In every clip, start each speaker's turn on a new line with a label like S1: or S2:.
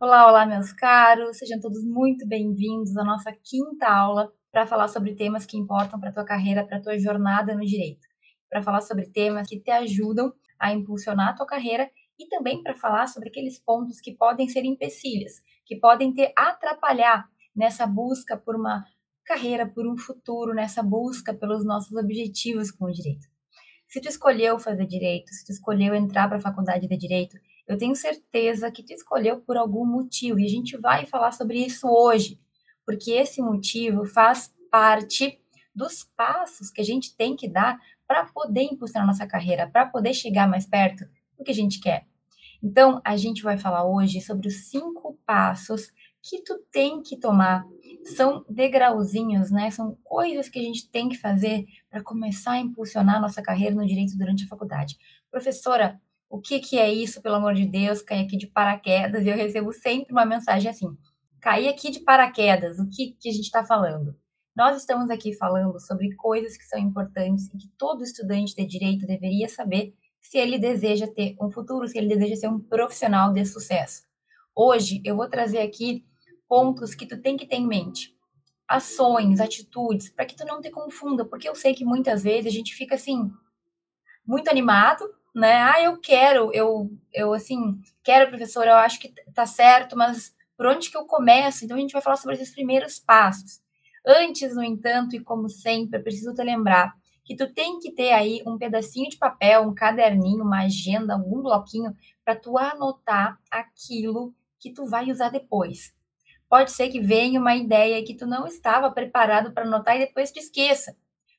S1: Olá, olá, meus caros, sejam todos muito bem-vindos à nossa quinta aula para falar sobre temas que importam para tua carreira, para tua jornada no direito, para falar sobre temas que te ajudam a impulsionar a tua carreira e também para falar sobre aqueles pontos que podem ser empecilhos, que podem te atrapalhar nessa busca por uma carreira, por um futuro, nessa busca pelos nossos objetivos com o direito. Se tu escolheu fazer direito, se tu escolheu entrar para a faculdade de direito, eu tenho certeza que tu escolheu por algum motivo e a gente vai falar sobre isso hoje, porque esse motivo faz parte dos passos que a gente tem que dar para poder impulsionar nossa carreira, para poder chegar mais perto do que a gente quer. Então, a gente vai falar hoje sobre os cinco passos que tu tem que tomar. São degrauzinhos, né? São coisas que a gente tem que fazer para começar a impulsionar nossa carreira no direito durante a faculdade. Professora, o que, que é isso, pelo amor de Deus, cair aqui de paraquedas, e eu recebo sempre uma mensagem assim, cair aqui de paraquedas, o que, que a gente está falando? Nós estamos aqui falando sobre coisas que são importantes e que todo estudante de direito deveria saber se ele deseja ter um futuro, se ele deseja ser um profissional de sucesso. Hoje eu vou trazer aqui pontos que tu tem que ter em mente. Ações, atitudes, para que tu não te confunda, porque eu sei que muitas vezes a gente fica assim, muito animado, né? Ah, eu quero, eu, eu assim, quero, professor, eu acho que tá certo, mas por onde que eu começo? Então a gente vai falar sobre esses primeiros passos. Antes, no entanto, e como sempre, preciso te lembrar que tu tem que ter aí um pedacinho de papel, um caderninho, uma agenda, algum bloquinho para tu anotar aquilo que tu vai usar depois. Pode ser que venha uma ideia que tu não estava preparado para anotar e depois te esqueça.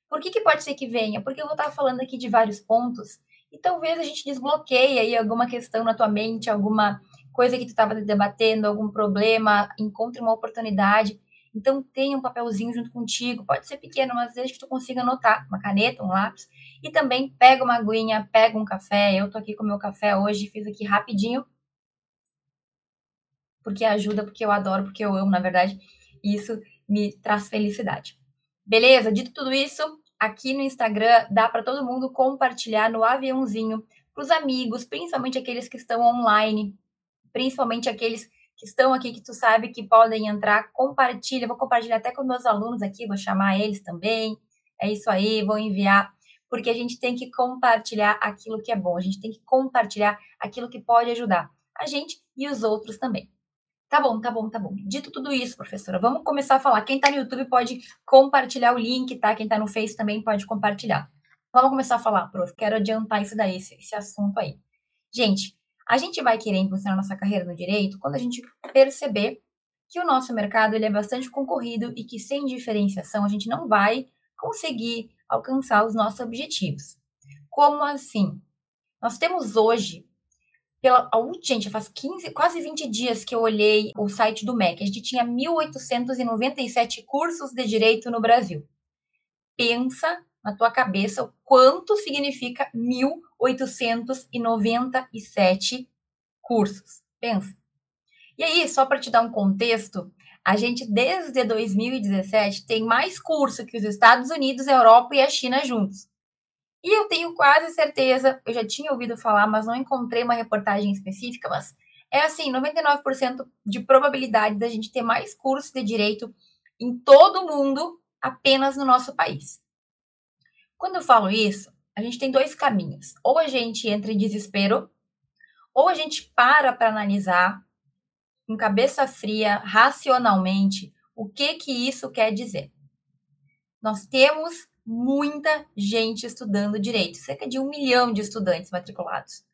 S1: Por que, que pode ser que venha? Porque eu vou estar falando aqui de vários pontos e talvez a gente desbloqueie aí alguma questão na tua mente, alguma coisa que tu estava debatendo, algum problema, encontre uma oportunidade. Então tenha um papelzinho junto contigo, pode ser pequeno, mas desde que tu consiga anotar, uma caneta, um lápis, e também pega uma aguinha, pega um café. Eu tô aqui com meu café hoje, fiz aqui rapidinho, porque ajuda, porque eu adoro, porque eu amo, na verdade, isso me traz felicidade. Beleza? Dito tudo isso, aqui no Instagram dá para todo mundo compartilhar no aviãozinho para os amigos, principalmente aqueles que estão online, principalmente aqueles que estão aqui que tu sabe que podem entrar, compartilha, vou compartilhar até com meus alunos aqui, vou chamar eles também. É isso aí, vou enviar, porque a gente tem que compartilhar aquilo que é bom, a gente tem que compartilhar aquilo que pode ajudar a gente e os outros também. Tá bom, tá bom, tá bom. Dito tudo isso, professora, vamos começar a falar. Quem tá no YouTube pode compartilhar o link, tá? Quem tá no Face também pode compartilhar. Vamos começar a falar, prof. Quero adiantar isso daí, esse, esse assunto aí. Gente, a gente vai querer impulsionar nossa carreira no direito quando a gente perceber que o nosso mercado ele é bastante concorrido e que sem diferenciação a gente não vai conseguir alcançar os nossos objetivos. Como assim? Nós temos hoje pela, gente, faz 15, quase 20 dias que eu olhei o site do MEC. A gente tinha 1.897 cursos de direito no Brasil. Pensa na tua cabeça o quanto significa 1.897 cursos. Pensa. E aí, só para te dar um contexto, a gente desde 2017 tem mais curso que os Estados Unidos, a Europa e a China juntos. E eu tenho quase certeza, eu já tinha ouvido falar, mas não encontrei uma reportagem específica, mas é assim, 99% de probabilidade da gente ter mais cursos de direito em todo o mundo apenas no nosso país. Quando eu falo isso, a gente tem dois caminhos. Ou a gente entra em desespero, ou a gente para para analisar com cabeça fria, racionalmente, o que que isso quer dizer. Nós temos muita gente estudando direito, cerca de um milhão de estudantes matriculados.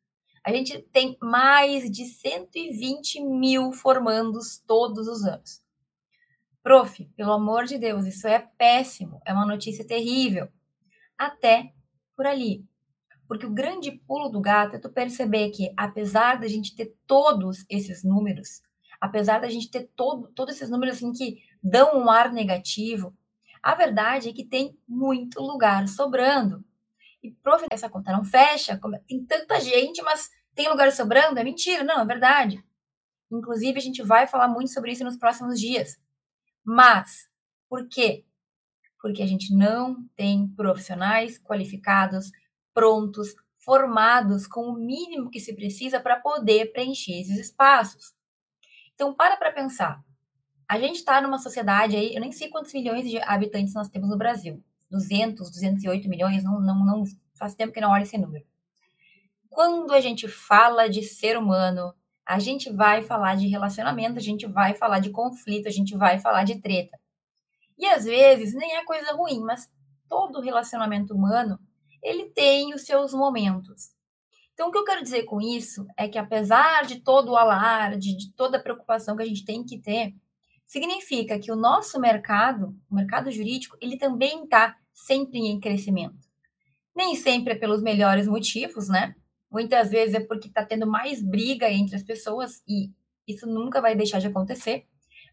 S1: A gente tem mais de 120 mil formandos todos os anos. Prof, pelo amor de Deus, isso é péssimo, é uma notícia terrível. Até por ali. Porque o grande pulo do gato é tu perceber que, apesar da gente ter todos esses números, apesar da gente ter todo, todos esses números assim que dão um ar negativo, a verdade é que tem muito lugar sobrando. E, prof, essa conta não fecha, tem tanta gente, mas tem lugar sobrando? É mentira, não, é verdade. Inclusive, a gente vai falar muito sobre isso nos próximos dias. Mas, por quê? Porque a gente não tem profissionais qualificados, prontos, formados com o mínimo que se precisa para poder preencher esses espaços. Então, para para pensar. A gente está numa sociedade aí, eu nem sei quantos milhões de habitantes nós temos no Brasil. 200, 208 milhões, não, não, não faz tempo que não olho esse número. Quando a gente fala de ser humano, a gente vai falar de relacionamento, a gente vai falar de conflito, a gente vai falar de treta. E às vezes nem é coisa ruim, mas todo relacionamento humano, ele tem os seus momentos. Então, o que eu quero dizer com isso é que, apesar de todo o alarde, de toda a preocupação que a gente tem que ter, significa que o nosso mercado, o mercado jurídico, ele também está sempre em crescimento. Nem sempre é pelos melhores motivos, né? Muitas vezes é porque está tendo mais briga entre as pessoas e isso nunca vai deixar de acontecer.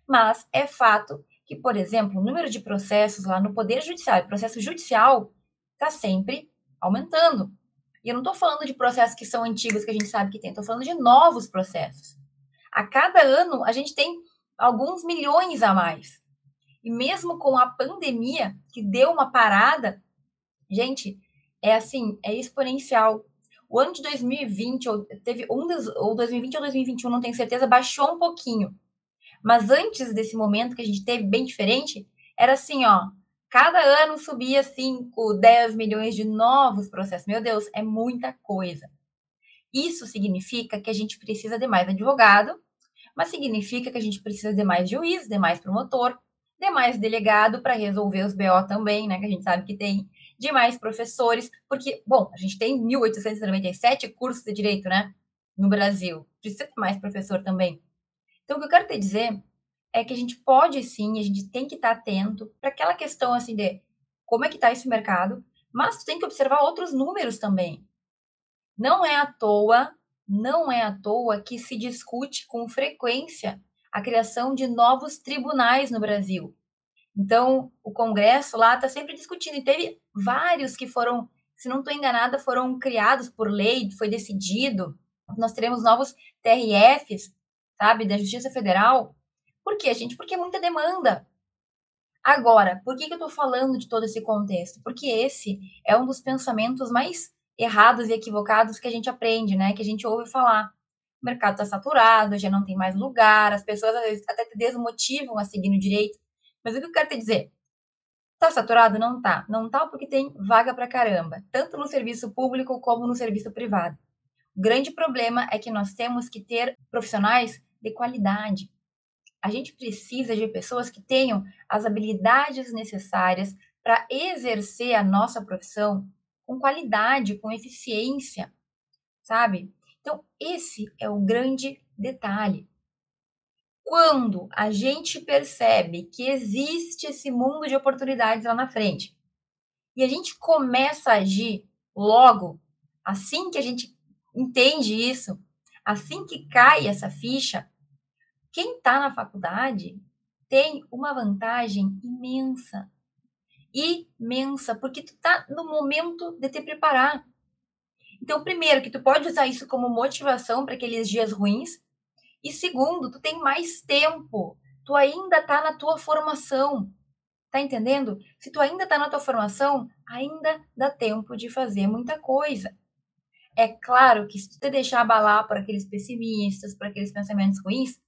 S1: Mas é fato que, por exemplo, o número de processos lá no Poder Judiciário, processo judicial, está sempre aumentando. E eu não estou falando de processos que são antigos, que a gente sabe que tem, estou falando de novos processos. A cada ano, a gente tem alguns milhões a mais. E mesmo com a pandemia, que deu uma parada, gente, é assim, é exponencial. O ano de 2020, ou teve um dos, ou 2020 ou 2021, não tenho certeza, baixou um pouquinho. Mas antes desse momento que a gente teve bem diferente, era assim, ó, Cada ano subia 5, 10 milhões de novos processos. Meu Deus, é muita coisa. Isso significa que a gente precisa de mais advogado, mas significa que a gente precisa de mais juiz, de mais promotor, de mais delegado para resolver os BO também, né? Que a gente sabe que tem, de mais professores, porque, bom, a gente tem 1.897 cursos de direito, né? No Brasil. Precisa de mais professor também. Então, o que eu quero te dizer é que a gente pode sim, a gente tem que estar atento para aquela questão assim de como é que está esse mercado, mas tu tem que observar outros números também. Não é à toa, não é à toa que se discute com frequência a criação de novos tribunais no Brasil. Então, o Congresso lá está sempre discutindo, e teve vários que foram, se não estou enganada, foram criados por lei, foi decidido. Nós teremos novos TRFs, sabe, da Justiça Federal, por quê, gente? Porque é muita demanda. Agora, por que, que eu estou falando de todo esse contexto? Porque esse é um dos pensamentos mais errados e equivocados que a gente aprende, né? Que a gente ouve falar. O mercado está saturado, já não tem mais lugar, as pessoas às vezes até te desmotivam a seguir no direito. Mas o que eu quero te dizer? Tá saturado? Não tá. Não tá porque tem vaga pra caramba, tanto no serviço público como no serviço privado. O grande problema é que nós temos que ter profissionais de qualidade, a gente precisa de pessoas que tenham as habilidades necessárias para exercer a nossa profissão com qualidade, com eficiência, sabe? Então, esse é o grande detalhe. Quando a gente percebe que existe esse mundo de oportunidades lá na frente e a gente começa a agir logo, assim que a gente entende isso, assim que cai essa ficha, quem está na faculdade tem uma vantagem imensa. Imensa, porque tu está no momento de te preparar. Então, primeiro, que tu pode usar isso como motivação para aqueles dias ruins. E segundo, tu tem mais tempo. Tu ainda está na tua formação. Tá entendendo? Se tu ainda está na tua formação, ainda dá tempo de fazer muita coisa. É claro que se tu te deixar abalar por aqueles pessimistas, por aqueles pensamentos ruins,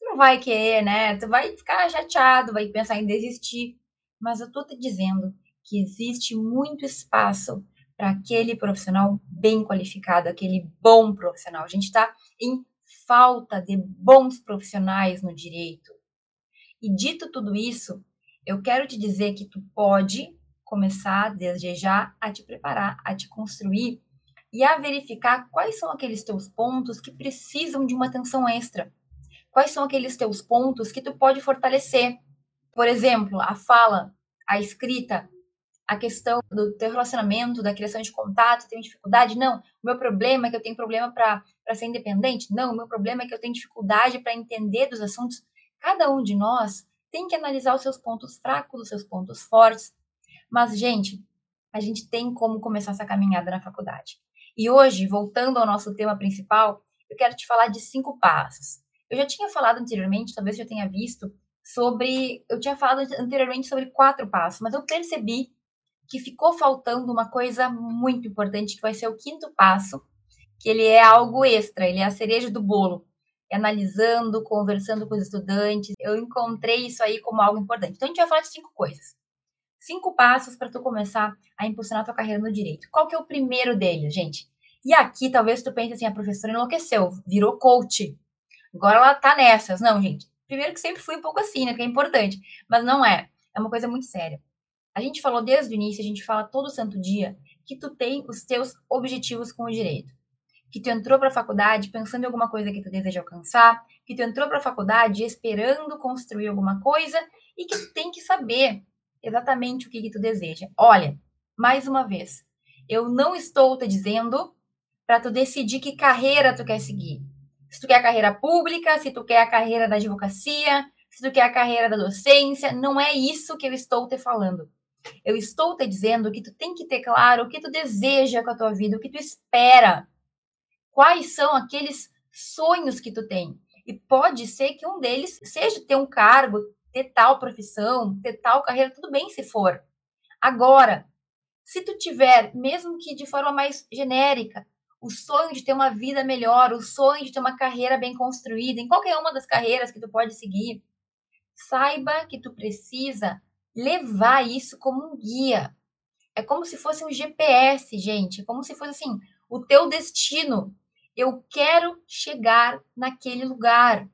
S1: não vai querer, né? Tu vai ficar chateado, vai pensar em desistir. Mas eu tô te dizendo que existe muito espaço para aquele profissional bem qualificado, aquele bom profissional. A gente está em falta de bons profissionais no direito. E dito tudo isso, eu quero te dizer que tu pode começar desde já a te preparar, a te construir e a verificar quais são aqueles teus pontos que precisam de uma atenção extra quais são aqueles teus pontos que tu pode fortalecer. Por exemplo, a fala, a escrita, a questão do teu relacionamento, da criação de contato, tem dificuldade? Não. O meu problema é que eu tenho problema para ser independente? Não. O meu problema é que eu tenho dificuldade para entender dos assuntos. Cada um de nós tem que analisar os seus pontos fracos, os seus pontos fortes. Mas, gente, a gente tem como começar essa caminhada na faculdade. E hoje, voltando ao nosso tema principal, eu quero te falar de cinco passos. Eu já tinha falado anteriormente, talvez já tenha visto, sobre. Eu tinha falado anteriormente sobre quatro passos, mas eu percebi que ficou faltando uma coisa muito importante, que vai ser o quinto passo, que ele é algo extra, ele é a cereja do bolo. analisando, conversando com os estudantes. Eu encontrei isso aí como algo importante. Então a gente vai falar de cinco coisas. Cinco passos para tu começar a impulsionar a tua carreira no direito. Qual que é o primeiro deles, gente? E aqui talvez tu pense assim, a professora enlouqueceu, virou coach. Agora ela tá nessas. Não, gente. Primeiro que sempre fui um pouco assim, né? Porque é importante. Mas não é. É uma coisa muito séria. A gente falou desde o início, a gente fala todo santo dia, que tu tem os teus objetivos com o direito. Que tu entrou para a faculdade pensando em alguma coisa que tu deseja alcançar, que tu entrou para a faculdade esperando construir alguma coisa e que tu tem que saber exatamente o que, que tu deseja. Olha, mais uma vez, eu não estou te dizendo para tu decidir que carreira tu quer seguir. Se tu quer a carreira pública, se tu quer a carreira da advocacia, se tu quer a carreira da docência, não é isso que eu estou te falando. Eu estou te dizendo que tu tem que ter claro o que tu deseja com a tua vida, o que tu espera. Quais são aqueles sonhos que tu tem? E pode ser que um deles seja ter um cargo, ter tal profissão, ter tal carreira, tudo bem se for. Agora, se tu tiver, mesmo que de forma mais genérica, o sonho de ter uma vida melhor, o sonho de ter uma carreira bem construída, em qualquer uma das carreiras que tu pode seguir, saiba que tu precisa levar isso como um guia. É como se fosse um GPS, gente. É como se fosse assim, o teu destino. Eu quero chegar naquele lugar.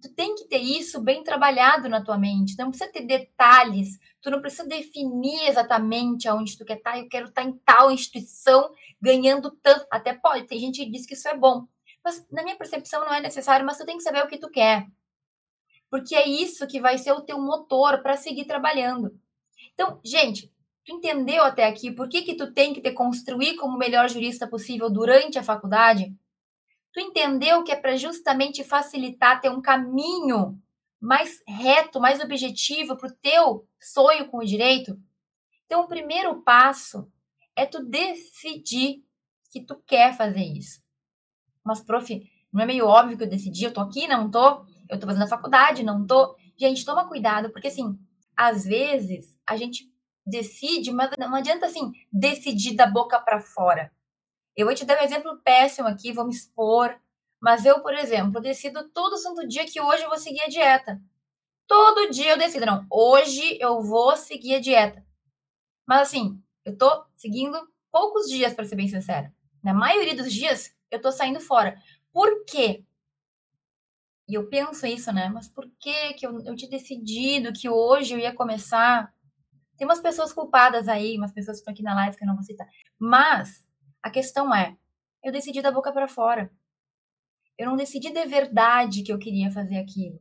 S1: Tu tem que ter isso bem trabalhado na tua mente. Não precisa ter detalhes. Tu não precisa definir exatamente aonde tu quer estar. Eu quero estar em tal instituição ganhando tanto. Até pode. Tem gente que diz que isso é bom. Mas na minha percepção não é necessário. Mas tu tem que saber o que tu quer porque é isso que vai ser o teu motor para seguir trabalhando. Então, gente, tu entendeu até aqui por que, que tu tem que te construir como o melhor jurista possível durante a faculdade? Tu entendeu que é para justamente facilitar ter um caminho mais reto, mais objetivo para o teu sonho com o direito? Então, o primeiro passo é tu decidir que tu quer fazer isso. Mas, prof, não é meio óbvio que eu decidi? Eu tô aqui, não tô? eu tô fazendo a faculdade, não tô. Gente, toma cuidado, porque assim, às vezes a gente decide, mas não adianta assim, decidir da boca para fora. Eu vou te dar um exemplo péssimo aqui, vou me expor. Mas eu, por exemplo, decido todo santo dia que hoje eu vou seguir a dieta. Todo dia eu decido, não, hoje eu vou seguir a dieta. Mas assim, eu tô seguindo poucos dias, para ser bem sincera. Na maioria dos dias, eu tô saindo fora. Por quê? E eu penso isso, né? Mas por que que eu, eu tinha decidido que hoje eu ia começar? Tem umas pessoas culpadas aí, umas pessoas que estão aqui na live que eu não vou citar. Mas a questão é, eu decidi da boca para fora. Eu não decidi de verdade que eu queria fazer aquilo.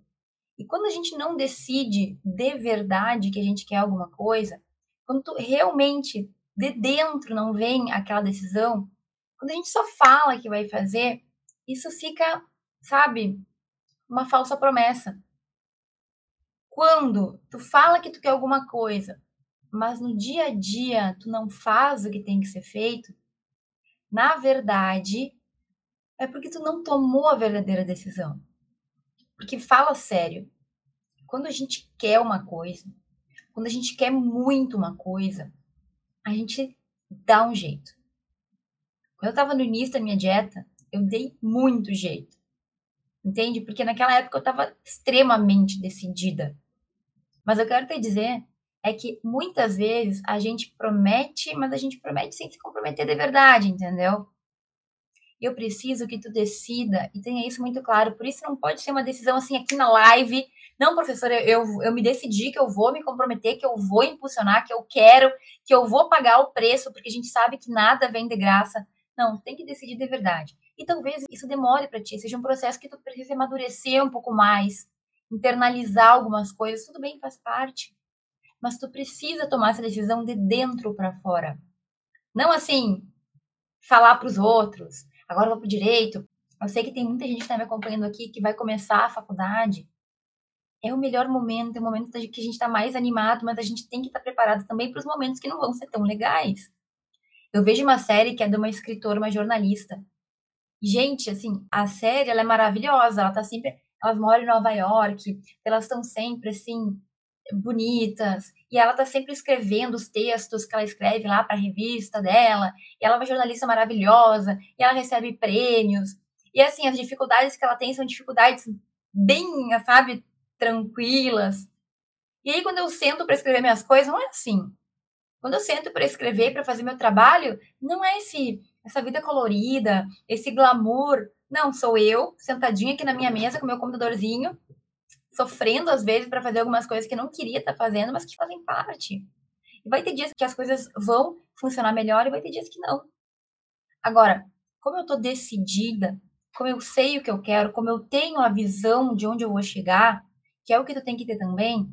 S1: E quando a gente não decide de verdade que a gente quer alguma coisa, quando realmente de dentro não vem aquela decisão, quando a gente só fala que vai fazer, isso fica, sabe, uma falsa promessa. Quando tu fala que tu quer alguma coisa, mas no dia a dia tu não faz o que tem que ser feito, na verdade, é porque tu não tomou a verdadeira decisão. Porque fala sério, quando a gente quer uma coisa, quando a gente quer muito uma coisa, a gente dá um jeito. Quando eu estava no início da minha dieta, eu dei muito jeito entende? Porque naquela época eu estava extremamente decidida. Mas eu quero te dizer é que muitas vezes a gente promete, mas a gente promete sem se comprometer de verdade, entendeu? Eu preciso que tu decida e tenha isso muito claro. Por isso não pode ser uma decisão assim aqui na live. Não, professora, eu, eu me decidi que eu vou me comprometer, que eu vou impulsionar, que eu quero, que eu vou pagar o preço, porque a gente sabe que nada vem de graça. Não, tem que decidir de verdade. E talvez isso demore para ti, seja um processo que tu precisa amadurecer um pouco mais, internalizar algumas coisas, tudo bem, faz parte. Mas tu precisa tomar essa decisão de dentro para fora. Não assim, falar para os outros, agora vou pro direito. Eu sei que tem muita gente que está me acompanhando aqui que vai começar a faculdade. É o melhor momento, é o momento que a gente está mais animado, mas a gente tem que estar tá preparado também para os momentos que não vão ser tão legais. Eu vejo uma série que é de uma escritora, uma jornalista, Gente, assim, a série ela é maravilhosa, ela tá sempre. Elas moram em Nova York, elas estão sempre assim, bonitas, e ela tá sempre escrevendo os textos que ela escreve lá para a revista dela, e ela é uma jornalista maravilhosa, e ela recebe prêmios. E assim, as dificuldades que ela tem são dificuldades bem, sabe, tranquilas. E aí, quando eu sento para escrever minhas coisas, não é assim. Quando eu sento para escrever, para fazer meu trabalho, não é esse essa vida colorida, esse glamour. Não, sou eu, sentadinha aqui na minha mesa com meu computadorzinho, sofrendo às vezes para fazer algumas coisas que não queria estar tá fazendo, mas que fazem parte. E vai ter dias que as coisas vão funcionar melhor e vai ter dias que não. Agora, como eu estou decidida, como eu sei o que eu quero, como eu tenho a visão de onde eu vou chegar, que é o que tu tem que ter também,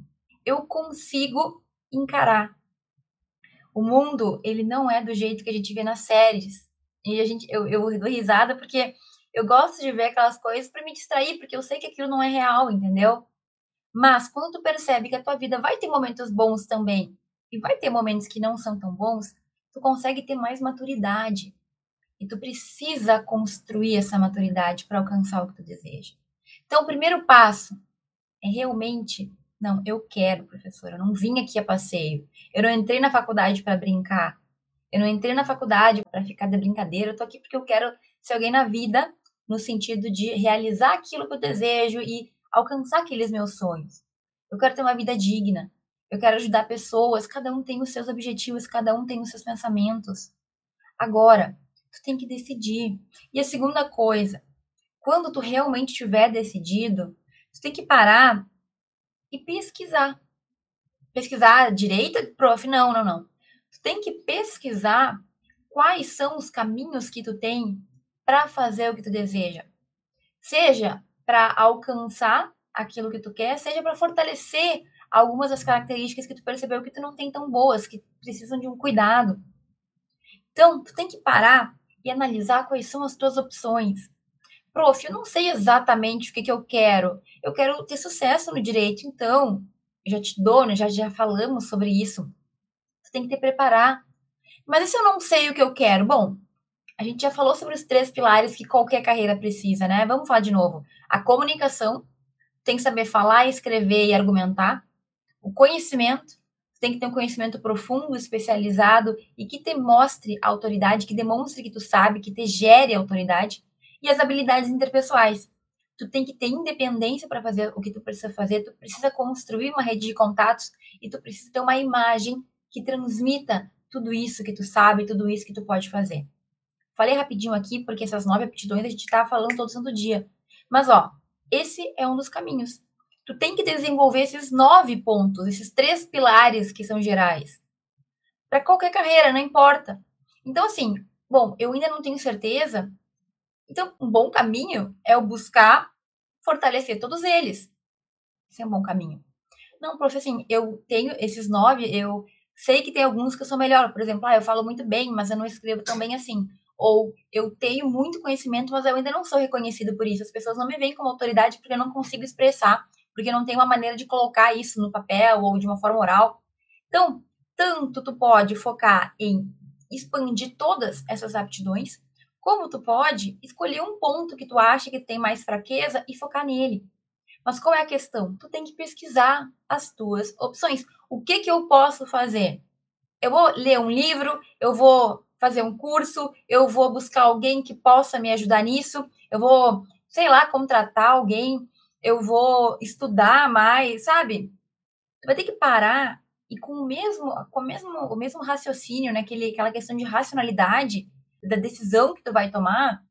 S1: eu consigo encarar. O mundo, ele não é do jeito que a gente vê nas séries. E a gente, eu, eu dou risada porque eu gosto de ver aquelas coisas para me distrair, porque eu sei que aquilo não é real, entendeu? Mas quando tu percebe que a tua vida vai ter momentos bons também, e vai ter momentos que não são tão bons, tu consegue ter mais maturidade. E tu precisa construir essa maturidade para alcançar o que tu deseja. Então, o primeiro passo é realmente não, eu quero, professora. Eu não vim aqui a passeio. Eu não entrei na faculdade para brincar. Eu não entrei na faculdade para ficar de brincadeira. Eu tô aqui porque eu quero ser alguém na vida, no sentido de realizar aquilo que eu desejo e alcançar aqueles meus sonhos. Eu quero ter uma vida digna. Eu quero ajudar pessoas. Cada um tem os seus objetivos, cada um tem os seus pensamentos. Agora, tu tem que decidir. E a segunda coisa, quando tu realmente tiver decidido, tu tem que parar e pesquisar. Pesquisar direita, prof, não, não, não. Tu tem que pesquisar quais são os caminhos que tu tem para fazer o que tu deseja. Seja para alcançar aquilo que tu quer, seja para fortalecer algumas das características que tu percebeu que tu não tem tão boas, que precisam de um cuidado. Então, tu tem que parar e analisar quais são as tuas opções. Prof, eu não sei exatamente o que, que eu quero. Eu quero ter sucesso no direito, então, já te dou, né? já, já falamos sobre isso. Você tem que te preparar. Mas e se eu não sei o que eu quero? Bom, a gente já falou sobre os três pilares que qualquer carreira precisa, né? Vamos falar de novo. A comunicação, tem que saber falar, escrever e argumentar. O conhecimento, tem que ter um conhecimento profundo, especializado e que te mostre autoridade, que demonstre que tu sabe, que te gere autoridade e as habilidades interpessoais. Tu tem que ter independência para fazer o que tu precisa fazer, tu precisa construir uma rede de contatos e tu precisa ter uma imagem que transmita tudo isso que tu sabe, tudo isso que tu pode fazer. Falei rapidinho aqui, porque essas nove aptidões a gente tá falando todo santo dia. Mas, ó, esse é um dos caminhos. Tu tem que desenvolver esses nove pontos, esses três pilares que são gerais. Para qualquer carreira, não importa. Então, assim, bom, eu ainda não tenho certeza então, um bom caminho é o buscar fortalecer todos eles. Esse é um bom caminho. Não, prof, assim, eu tenho esses nove, eu sei que tem alguns que eu sou melhor. Por exemplo, ah, eu falo muito bem, mas eu não escrevo tão bem assim. Ou eu tenho muito conhecimento, mas eu ainda não sou reconhecido por isso. As pessoas não me veem como autoridade porque eu não consigo expressar, porque eu não tenho uma maneira de colocar isso no papel ou de uma forma oral. Então, tanto tu pode focar em expandir todas essas aptidões, como tu pode escolher um ponto que tu acha que tem mais fraqueza e focar nele. Mas qual é a questão? Tu tem que pesquisar as tuas opções. O que que eu posso fazer? Eu vou ler um livro, eu vou fazer um curso, eu vou buscar alguém que possa me ajudar nisso, eu vou, sei lá, contratar alguém, eu vou estudar mais, sabe? Tu vai ter que parar e com o mesmo, com o mesmo, o mesmo raciocínio, né? Aquele, aquela questão de racionalidade, da decisão que tu vai tomar,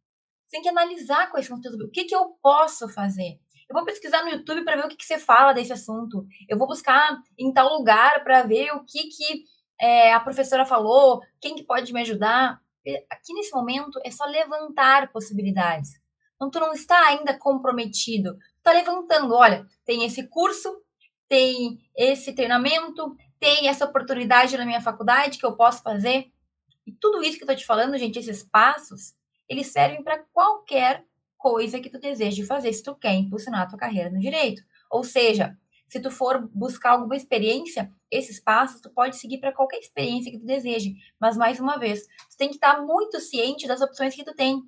S1: você tem que analisar quais são os teus... O que, que eu posso fazer? Eu vou pesquisar no YouTube para ver o que, que você fala desse assunto. Eu vou buscar em tal lugar para ver o que, que é, a professora falou, quem que pode me ajudar. Aqui nesse momento é só levantar possibilidades. Então, tu não está ainda comprometido. Tu está levantando. Olha, tem esse curso, tem esse treinamento, tem essa oportunidade na minha faculdade que eu posso fazer. E tudo isso que eu tô te falando, gente, esses passos, eles servem para qualquer coisa que tu deseje fazer, se tu quer impulsionar a tua carreira no direito. Ou seja, se tu for buscar alguma experiência, esses passos tu pode seguir para qualquer experiência que tu deseje. Mas mais uma vez, tu tem que estar muito ciente das opções que tu tem.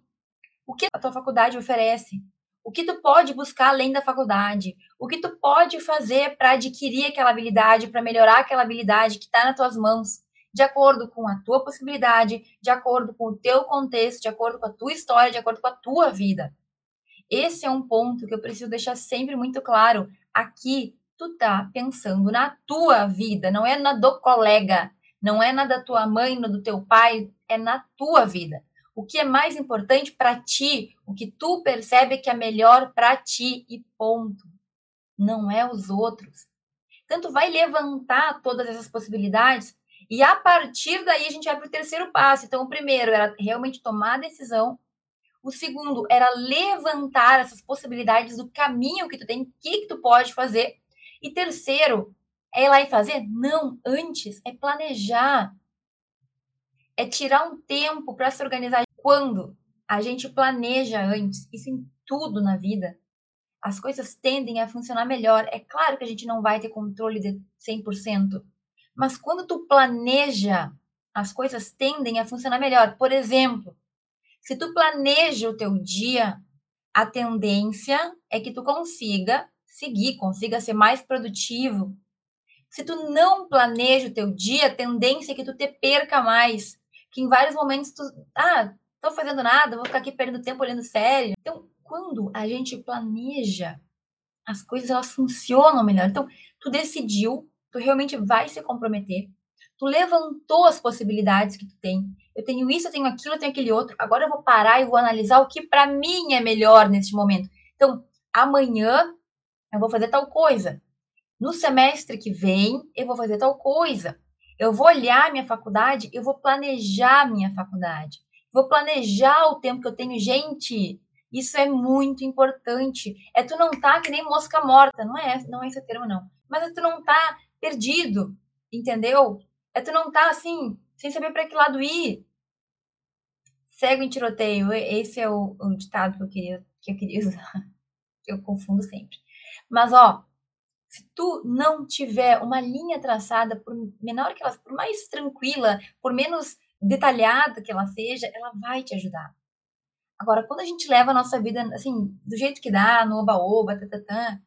S1: O que a tua faculdade oferece? O que tu pode buscar além da faculdade? O que tu pode fazer para adquirir aquela habilidade, para melhorar aquela habilidade que está nas tuas mãos? de acordo com a tua possibilidade, de acordo com o teu contexto, de acordo com a tua história, de acordo com a tua vida. Esse é um ponto que eu preciso deixar sempre muito claro. Aqui, tu tá pensando na tua vida, não é na do colega, não é na da tua mãe, no do teu pai, é na tua vida. O que é mais importante para ti, o que tu percebe que é melhor para ti e ponto. Não é os outros. Tanto vai levantar todas essas possibilidades e a partir daí a gente vai para o terceiro passo. Então, o primeiro era realmente tomar a decisão. O segundo era levantar essas possibilidades do caminho que tu tem, o que, que tu pode fazer. E terceiro, é ir lá e fazer? Não, antes é planejar. É tirar um tempo para se organizar. Quando a gente planeja antes, isso em tudo na vida, as coisas tendem a funcionar melhor. É claro que a gente não vai ter controle de 100%, mas quando tu planeja, as coisas tendem a funcionar melhor. Por exemplo, se tu planeja o teu dia, a tendência é que tu consiga seguir, consiga ser mais produtivo. Se tu não planeja o teu dia, a tendência é que tu te perca mais. Que em vários momentos tu, ah, tô fazendo nada, vou ficar aqui perdendo tempo olhando série. Então, quando a gente planeja, as coisas elas funcionam melhor. Então, tu decidiu tu realmente vai se comprometer, tu levantou as possibilidades que tu tem. Eu tenho isso, eu tenho aquilo, eu tenho aquele outro. Agora eu vou parar e vou analisar o que para mim é melhor neste momento. Então, amanhã eu vou fazer tal coisa. No semestre que vem, eu vou fazer tal coisa. Eu vou olhar minha faculdade, eu vou planejar minha faculdade. Vou planejar o tempo que eu tenho. Gente, isso é muito importante. É tu não tá que nem mosca morta. Não é, não é esse termo, não. Mas é tu não tá perdido, entendeu? É tu não tá assim, sem saber para que lado ir. Cego em tiroteio, esse é o, o ditado que eu queria, que eu queria usar. Eu confundo sempre. Mas ó, se tu não tiver uma linha traçada, por menor que ela, por mais tranquila, por menos detalhada que ela seja, ela vai te ajudar. Agora, quando a gente leva a nossa vida assim, do jeito que dá, no oba-oba, tatatã,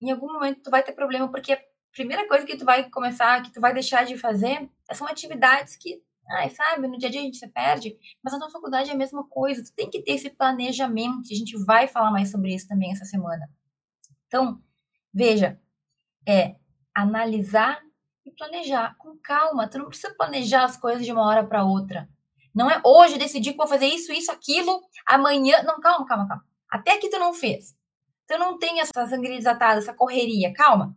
S1: em algum momento tu vai ter problema porque primeira coisa que tu vai começar, que tu vai deixar de fazer, são atividades que, ai, sabe, no dia a dia a gente se perde, mas na tua faculdade é a mesma coisa. Tu tem que ter esse planejamento, a gente vai falar mais sobre isso também essa semana. Então, veja, é analisar e planejar com calma. Tu não precisa planejar as coisas de uma hora para outra. Não é hoje decidir que vou fazer isso, isso, aquilo, amanhã. Não, calma, calma, calma. Até que tu não fez. Tu não tem essa sangria desatada, essa correria. Calma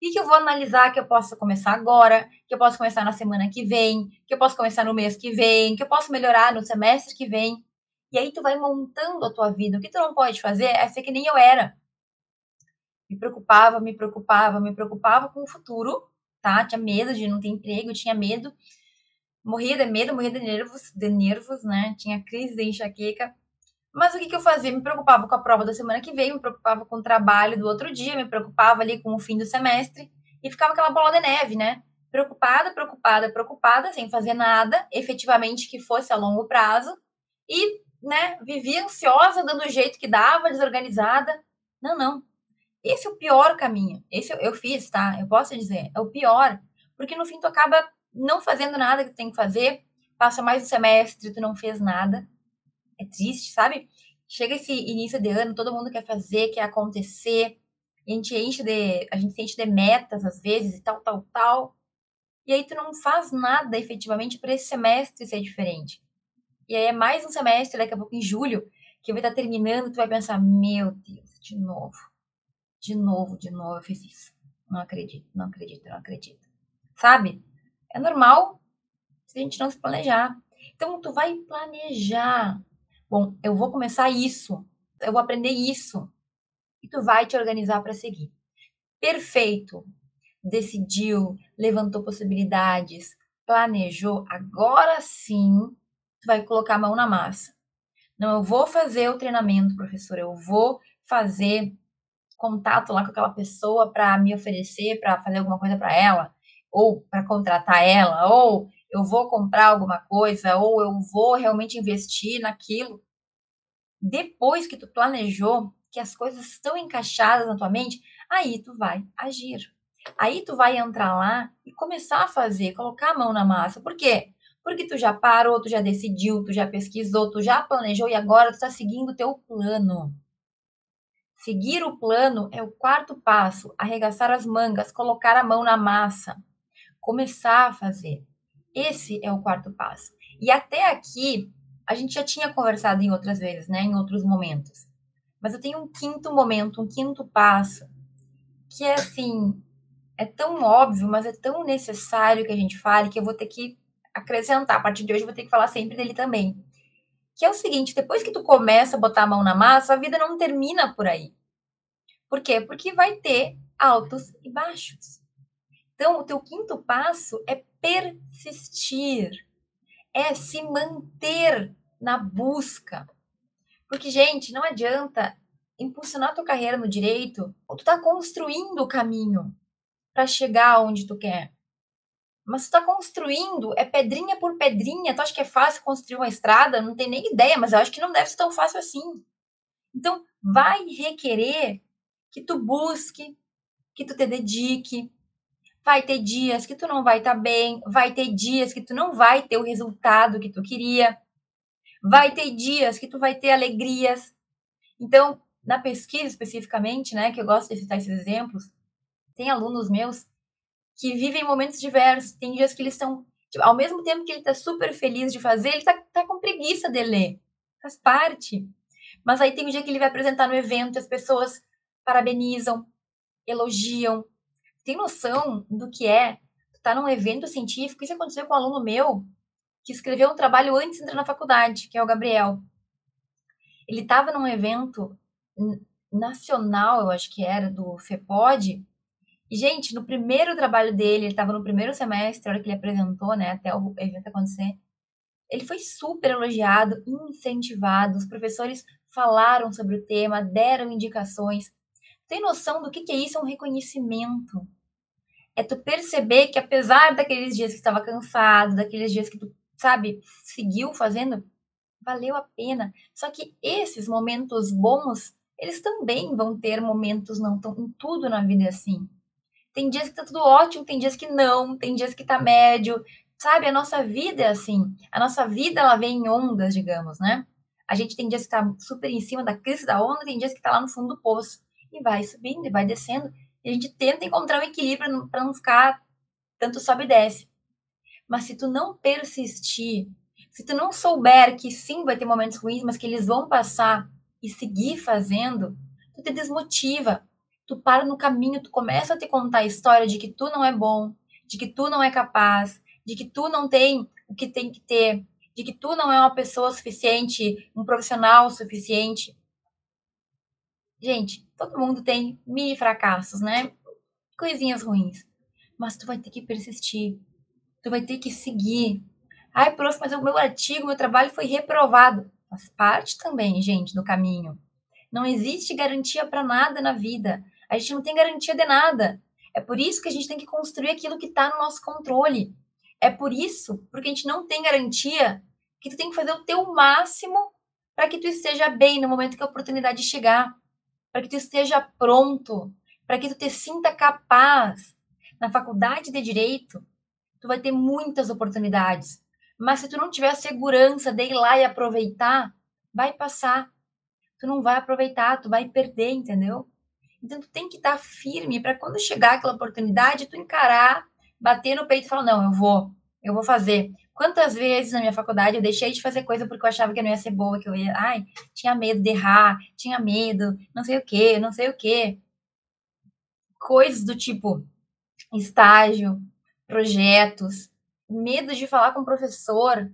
S1: e que eu vou analisar que eu posso começar agora, que eu posso começar na semana que vem, que eu posso começar no mês que vem, que eu posso melhorar no semestre que vem. E aí tu vai montando a tua vida. O que tu não pode fazer é ser que nem eu era. Me preocupava, me preocupava, me preocupava com o futuro, tá? Tinha medo de não ter emprego, tinha medo. Morria de medo, morria de nervos, de nervos, né? Tinha crise de enxaqueca. Mas o que, que eu fazia? Me preocupava com a prova da semana que vem, me preocupava com o trabalho do outro dia, me preocupava ali com o fim do semestre e ficava aquela bola de neve, né? Preocupada, preocupada, preocupada, sem fazer nada efetivamente que fosse a longo prazo e, né, vivia ansiosa, dando o jeito que dava, desorganizada. Não, não. Esse é o pior caminho. Esse eu, eu fiz, tá? Eu posso dizer, é o pior, porque no fim tu acaba não fazendo nada que tu tem que fazer, passa mais um semestre, tu não fez nada é triste, sabe? Chega esse início de ano, todo mundo quer fazer, quer acontecer, a gente enche de, a gente se enche de metas às vezes e tal, tal, tal. E aí tu não faz nada efetivamente para esse semestre ser diferente. E aí é mais um semestre, daqui a pouco em julho, que vai estar terminando, tu vai pensar, meu Deus, de novo. De novo, de novo eu fiz isso. Não acredito, não acredito, não acredito. Sabe? É normal se a gente não se planejar. Então tu vai planejar Bom, eu vou começar isso, eu vou aprender isso. E tu vai te organizar para seguir. Perfeito. Decidiu, levantou possibilidades, planejou. Agora sim, tu vai colocar a mão na massa. Não, eu vou fazer o treinamento, professor. Eu vou fazer contato lá com aquela pessoa para me oferecer, para fazer alguma coisa para ela, ou para contratar ela, ou eu vou comprar alguma coisa ou eu vou realmente investir naquilo. Depois que tu planejou, que as coisas estão encaixadas na tua mente, aí tu vai agir. Aí tu vai entrar lá e começar a fazer, colocar a mão na massa. Por quê? Porque tu já parou, tu já decidiu, tu já pesquisou, tu já planejou e agora tu está seguindo o teu plano. Seguir o plano é o quarto passo, arregaçar as mangas, colocar a mão na massa, começar a fazer. Esse é o quarto passo. E até aqui, a gente já tinha conversado em outras vezes, né, em outros momentos. Mas eu tenho um quinto momento, um quinto passo, que é assim, é tão óbvio, mas é tão necessário que a gente fale que eu vou ter que acrescentar. A partir de hoje eu vou ter que falar sempre dele também. Que é o seguinte, depois que tu começa a botar a mão na massa, a vida não termina por aí. Por quê? Porque vai ter altos e baixos. Então, o teu quinto passo é persistir, é se manter na busca. Porque, gente, não adianta impulsionar tua carreira no direito, tu tá construindo o caminho para chegar onde tu quer. Mas tu tá construindo, é pedrinha por pedrinha. Tu acha que é fácil construir uma estrada? Não tem nem ideia, mas eu acho que não deve ser tão fácil assim. Então, vai requerer que tu busque, que tu te dedique. Vai ter dias que tu não vai estar tá bem, vai ter dias que tu não vai ter o resultado que tu queria. Vai ter dias que tu vai ter alegrias. Então, na pesquisa especificamente, né, que eu gosto de citar esses exemplos, tem alunos meus que vivem momentos diversos. Tem dias que eles estão, tipo, ao mesmo tempo que ele está super feliz de fazer, ele está tá com preguiça de ler. Faz parte. Mas aí tem um dia que ele vai apresentar no evento e as pessoas parabenizam, elogiam. Tem noção do que é estar tá num evento científico? Isso aconteceu com um aluno meu que escreveu um trabalho antes de entrar na faculdade, que é o Gabriel. Ele estava num evento nacional, eu acho que era, do FEPOD, gente, no primeiro trabalho dele, ele estava no primeiro semestre, a hora que ele apresentou, né, até o evento acontecer, ele foi super elogiado, incentivado, os professores falaram sobre o tema, deram indicações. Tem noção do que, que é isso? É um reconhecimento. É tu perceber que apesar daqueles dias que estava cansado, daqueles dias que tu, sabe, seguiu fazendo, valeu a pena. Só que esses momentos bons, eles também vão ter momentos não tão em tudo na vida é assim. Tem dias que tá tudo ótimo, tem dias que não, tem dias que tá médio. Sabe, a nossa vida é assim. A nossa vida, ela vem em ondas, digamos, né? A gente tem dias que tá super em cima da crise da onda, tem dias que tá lá no fundo do poço. E vai subindo, e vai descendo. E a gente tenta encontrar um equilíbrio para não ficar tanto sobe e desce. Mas se tu não persistir, se tu não souber que sim vai ter momentos ruins, mas que eles vão passar e seguir fazendo, tu te desmotiva tu para no caminho, tu começa a te contar a história de que tu não é bom, de que tu não é capaz, de que tu não tem o que tem que ter, de que tu não é uma pessoa suficiente, um profissional suficiente. Gente, todo mundo tem mini fracassos, né? Coisinhas ruins. Mas tu vai ter que persistir. Tu vai ter que seguir. Ai, prof, mas o meu artigo, meu trabalho foi reprovado. Faz parte também, gente, do caminho. Não existe garantia para nada na vida. A gente não tem garantia de nada. É por isso que a gente tem que construir aquilo que está no nosso controle. É por isso, porque a gente não tem garantia, que tu tem que fazer o teu máximo para que tu esteja bem no momento que a oportunidade chegar, para que tu esteja pronto, para que tu te sinta capaz. Na faculdade de direito, tu vai ter muitas oportunidades, mas se tu não tiver a segurança de ir lá e aproveitar, vai passar. Tu não vai aproveitar, tu vai perder, entendeu? Então, tu tem que estar firme para quando chegar aquela oportunidade, tu encarar, bater no peito e falar: não, eu vou, eu vou fazer. Quantas vezes na minha faculdade eu deixei de fazer coisa porque eu achava que não ia ser boa, que eu ia, ai, tinha medo de errar, tinha medo, não sei o que, não sei o que. Coisas do tipo estágio, projetos, medo de falar com o professor.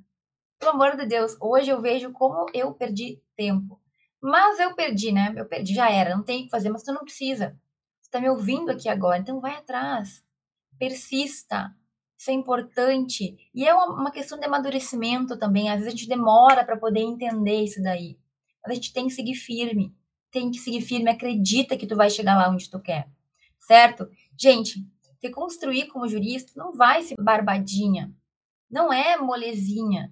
S1: Pelo amor de Deus, hoje eu vejo como eu perdi tempo. Mas eu perdi, né? Eu perdi, já era, não tem o que fazer, mas tu não precisa. Você tá me ouvindo aqui agora, então vai atrás. Persista. Isso é importante. E é uma, questão de amadurecimento também. Às vezes a gente demora para poder entender isso daí. Mas a gente tem que seguir firme. Tem que seguir firme. Acredita que tu vai chegar lá onde tu quer. Certo? Gente, te construir como jurista não vai ser barbadinha. Não é molezinha.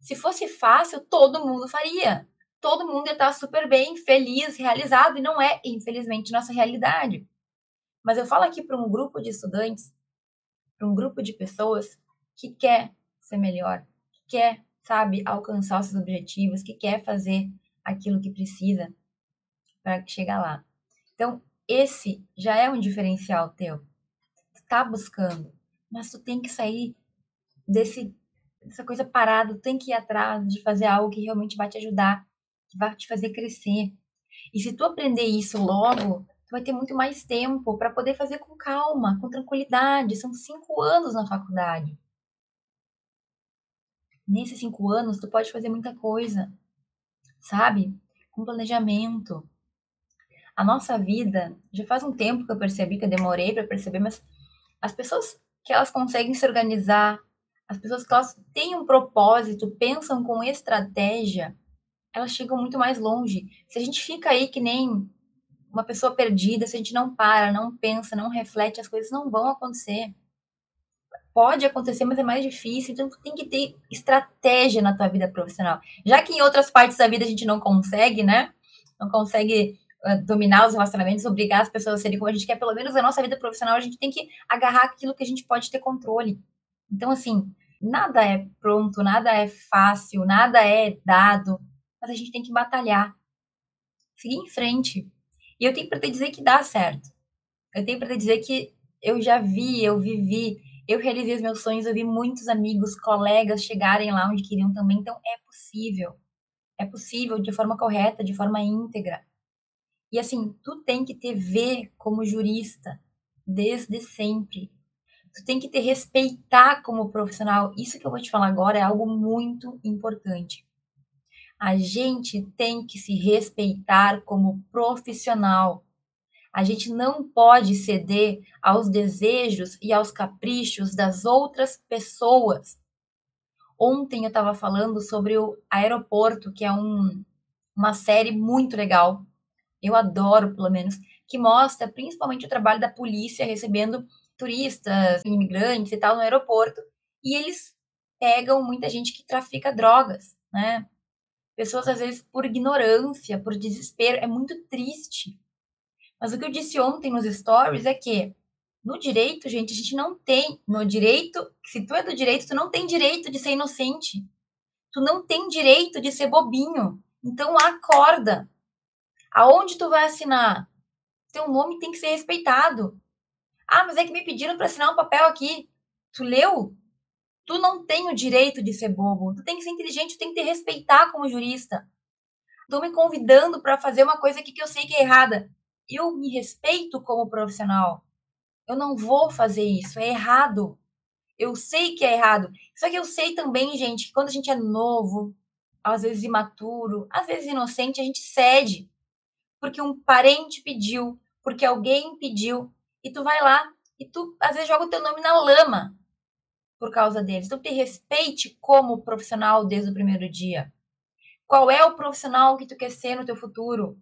S1: Se fosse fácil, todo mundo faria todo mundo estar super bem, feliz, realizado, e não é, infelizmente, nossa realidade. Mas eu falo aqui para um grupo de estudantes, para um grupo de pessoas que quer ser melhor, quer, sabe, alcançar os seus objetivos, que quer fazer aquilo que precisa para chegar lá. Então, esse já é um diferencial teu. Tu tá buscando, mas tu tem que sair desse dessa coisa parada, tu tem que ir atrás de fazer algo que realmente vai te ajudar, que vai te fazer crescer. E se tu aprender isso logo, tu vai ter muito mais tempo para poder fazer com calma, com tranquilidade. São cinco anos na faculdade. Nesses cinco anos, tu pode fazer muita coisa, sabe? Com planejamento. A nossa vida, já faz um tempo que eu percebi, que eu demorei para perceber, mas as pessoas que elas conseguem se organizar, as pessoas que elas têm um propósito, pensam com estratégia, elas chegam muito mais longe. Se a gente fica aí que nem uma pessoa perdida, se a gente não para, não pensa, não reflete, as coisas não vão acontecer. Pode acontecer, mas é mais difícil, então tem que ter estratégia na tua vida profissional. Já que em outras partes da vida a gente não consegue, né? Não consegue uh, dominar os relacionamentos, obrigar as pessoas a serem como a gente quer, pelo menos na nossa vida profissional, a gente tem que agarrar aquilo que a gente pode ter controle. Então, assim, nada é pronto, nada é fácil, nada é dado, mas a gente tem que batalhar, seguir em frente. E eu tenho para te dizer que dá certo. Eu tenho para te dizer que eu já vi, eu vivi, eu realizei os meus sonhos, eu vi muitos amigos, colegas chegarem lá onde queriam também. Então, é possível. É possível de forma correta, de forma íntegra. E assim, tu tem que ter ver como jurista desde sempre tu tem que te respeitar como profissional. Isso que eu vou te falar agora é algo muito importante. A gente tem que se respeitar como profissional. A gente não pode ceder aos desejos e aos caprichos das outras pessoas. Ontem eu estava falando sobre o Aeroporto, que é um, uma série muito legal. Eu adoro, pelo menos, que mostra principalmente o trabalho da polícia recebendo turistas, imigrantes e tal no aeroporto, e eles pegam muita gente que trafica drogas, né? Pessoas, às vezes, por ignorância, por desespero, é muito triste. Mas o que eu disse ontem nos stories é que no direito, gente, a gente não tem. No direito, se tu é do direito, tu não tem direito de ser inocente. Tu não tem direito de ser bobinho. Então acorda. Aonde tu vai assinar? Teu nome tem que ser respeitado. Ah, mas é que me pediram para assinar um papel aqui. Tu leu? Tu não tem o direito de ser bobo. Tu tem que ser inteligente, tu tem que te respeitar como jurista. Estou me convidando para fazer uma coisa aqui que eu sei que é errada. Eu me respeito como profissional. Eu não vou fazer isso, é errado. Eu sei que é errado. Só que eu sei também, gente, que quando a gente é novo, às vezes imaturo, às vezes inocente, a gente cede. Porque um parente pediu, porque alguém pediu e tu vai lá e tu às vezes joga o teu nome na lama por causa deles. Então te respeite como profissional desde o primeiro dia. Qual é o profissional que tu quer ser no teu futuro?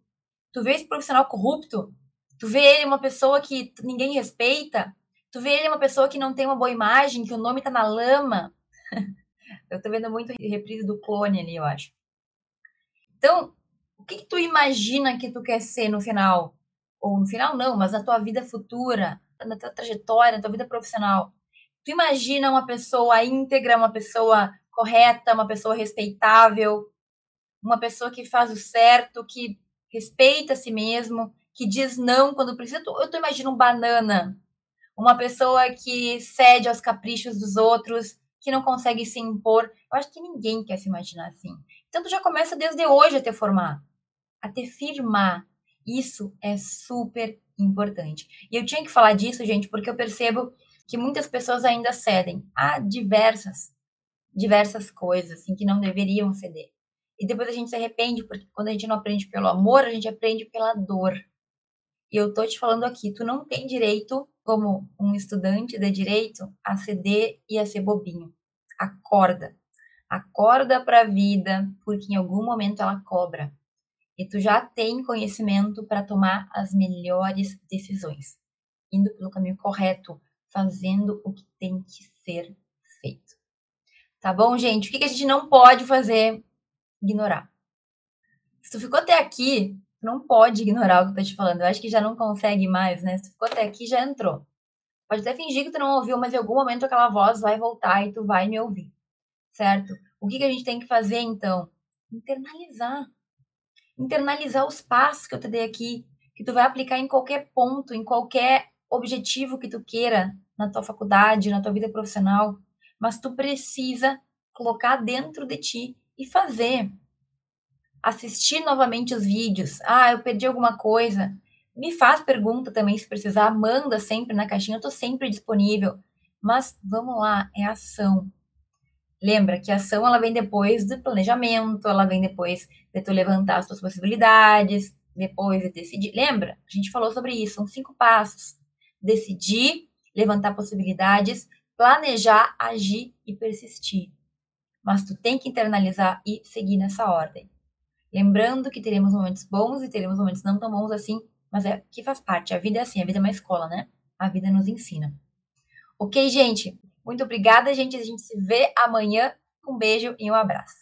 S1: Tu vê esse profissional corrupto? Tu vê ele uma pessoa que ninguém respeita? Tu vê ele uma pessoa que não tem uma boa imagem, que o nome tá na lama? eu tô vendo muito reprise do clone ali, eu acho. Então, o que, que tu imagina que tu quer ser no final? ou no final não, mas na tua vida futura, na tua trajetória, na tua vida profissional. Tu imagina uma pessoa íntegra, uma pessoa correta, uma pessoa respeitável, uma pessoa que faz o certo, que respeita a si mesmo, que diz não quando precisa. Eu tô imaginando um banana, uma pessoa que cede aos caprichos dos outros, que não consegue se impor. Eu acho que ninguém quer se imaginar assim. Então tu já começa desde hoje a te formar, a te firmar, isso é super importante. E eu tinha que falar disso, gente, porque eu percebo que muitas pessoas ainda cedem a diversas, diversas coisas, assim, que não deveriam ceder. E depois a gente se arrepende, porque quando a gente não aprende pelo amor, a gente aprende pela dor. E eu tô te falando aqui, tu não tem direito, como um estudante de direito, a ceder e a ser bobinho. Acorda. Acorda para a vida, porque em algum momento ela cobra e tu já tem conhecimento para tomar as melhores decisões, indo pelo caminho correto, fazendo o que tem que ser feito. Tá bom, gente? O que, a gente não pode fazer? Ignorar. Se tu ficou até aqui, tu não pode ignorar o que eu tô te falando. Eu acho que já não consegue mais, né? Se tu ficou até aqui, já entrou. Pode até fingir que tu não ouviu, mas em algum momento aquela voz vai voltar e tu vai me ouvir, certo? O que, que a gente tem que fazer então? Internalizar. Internalizar os passos que eu te dei aqui, que tu vai aplicar em qualquer ponto, em qualquer objetivo que tu queira na tua faculdade, na tua vida profissional, mas tu precisa colocar dentro de ti e fazer. Assistir novamente os vídeos. Ah, eu perdi alguma coisa. Me faz pergunta também se precisar, manda sempre na caixinha, eu tô sempre disponível. Mas vamos lá, é ação. Lembra que a ação ela vem depois do planejamento, ela vem depois de tu levantar as tuas possibilidades, depois de decidir. Lembra? A gente falou sobre isso, são cinco passos. Decidir, levantar possibilidades, planejar, agir e persistir. Mas tu tem que internalizar e seguir nessa ordem. Lembrando que teremos momentos bons e teremos momentos não tão bons assim, mas é que faz parte. A vida é assim, a vida é uma escola, né? A vida nos ensina. Ok, gente? Muito obrigada, gente. A gente se vê amanhã. Um beijo e um abraço.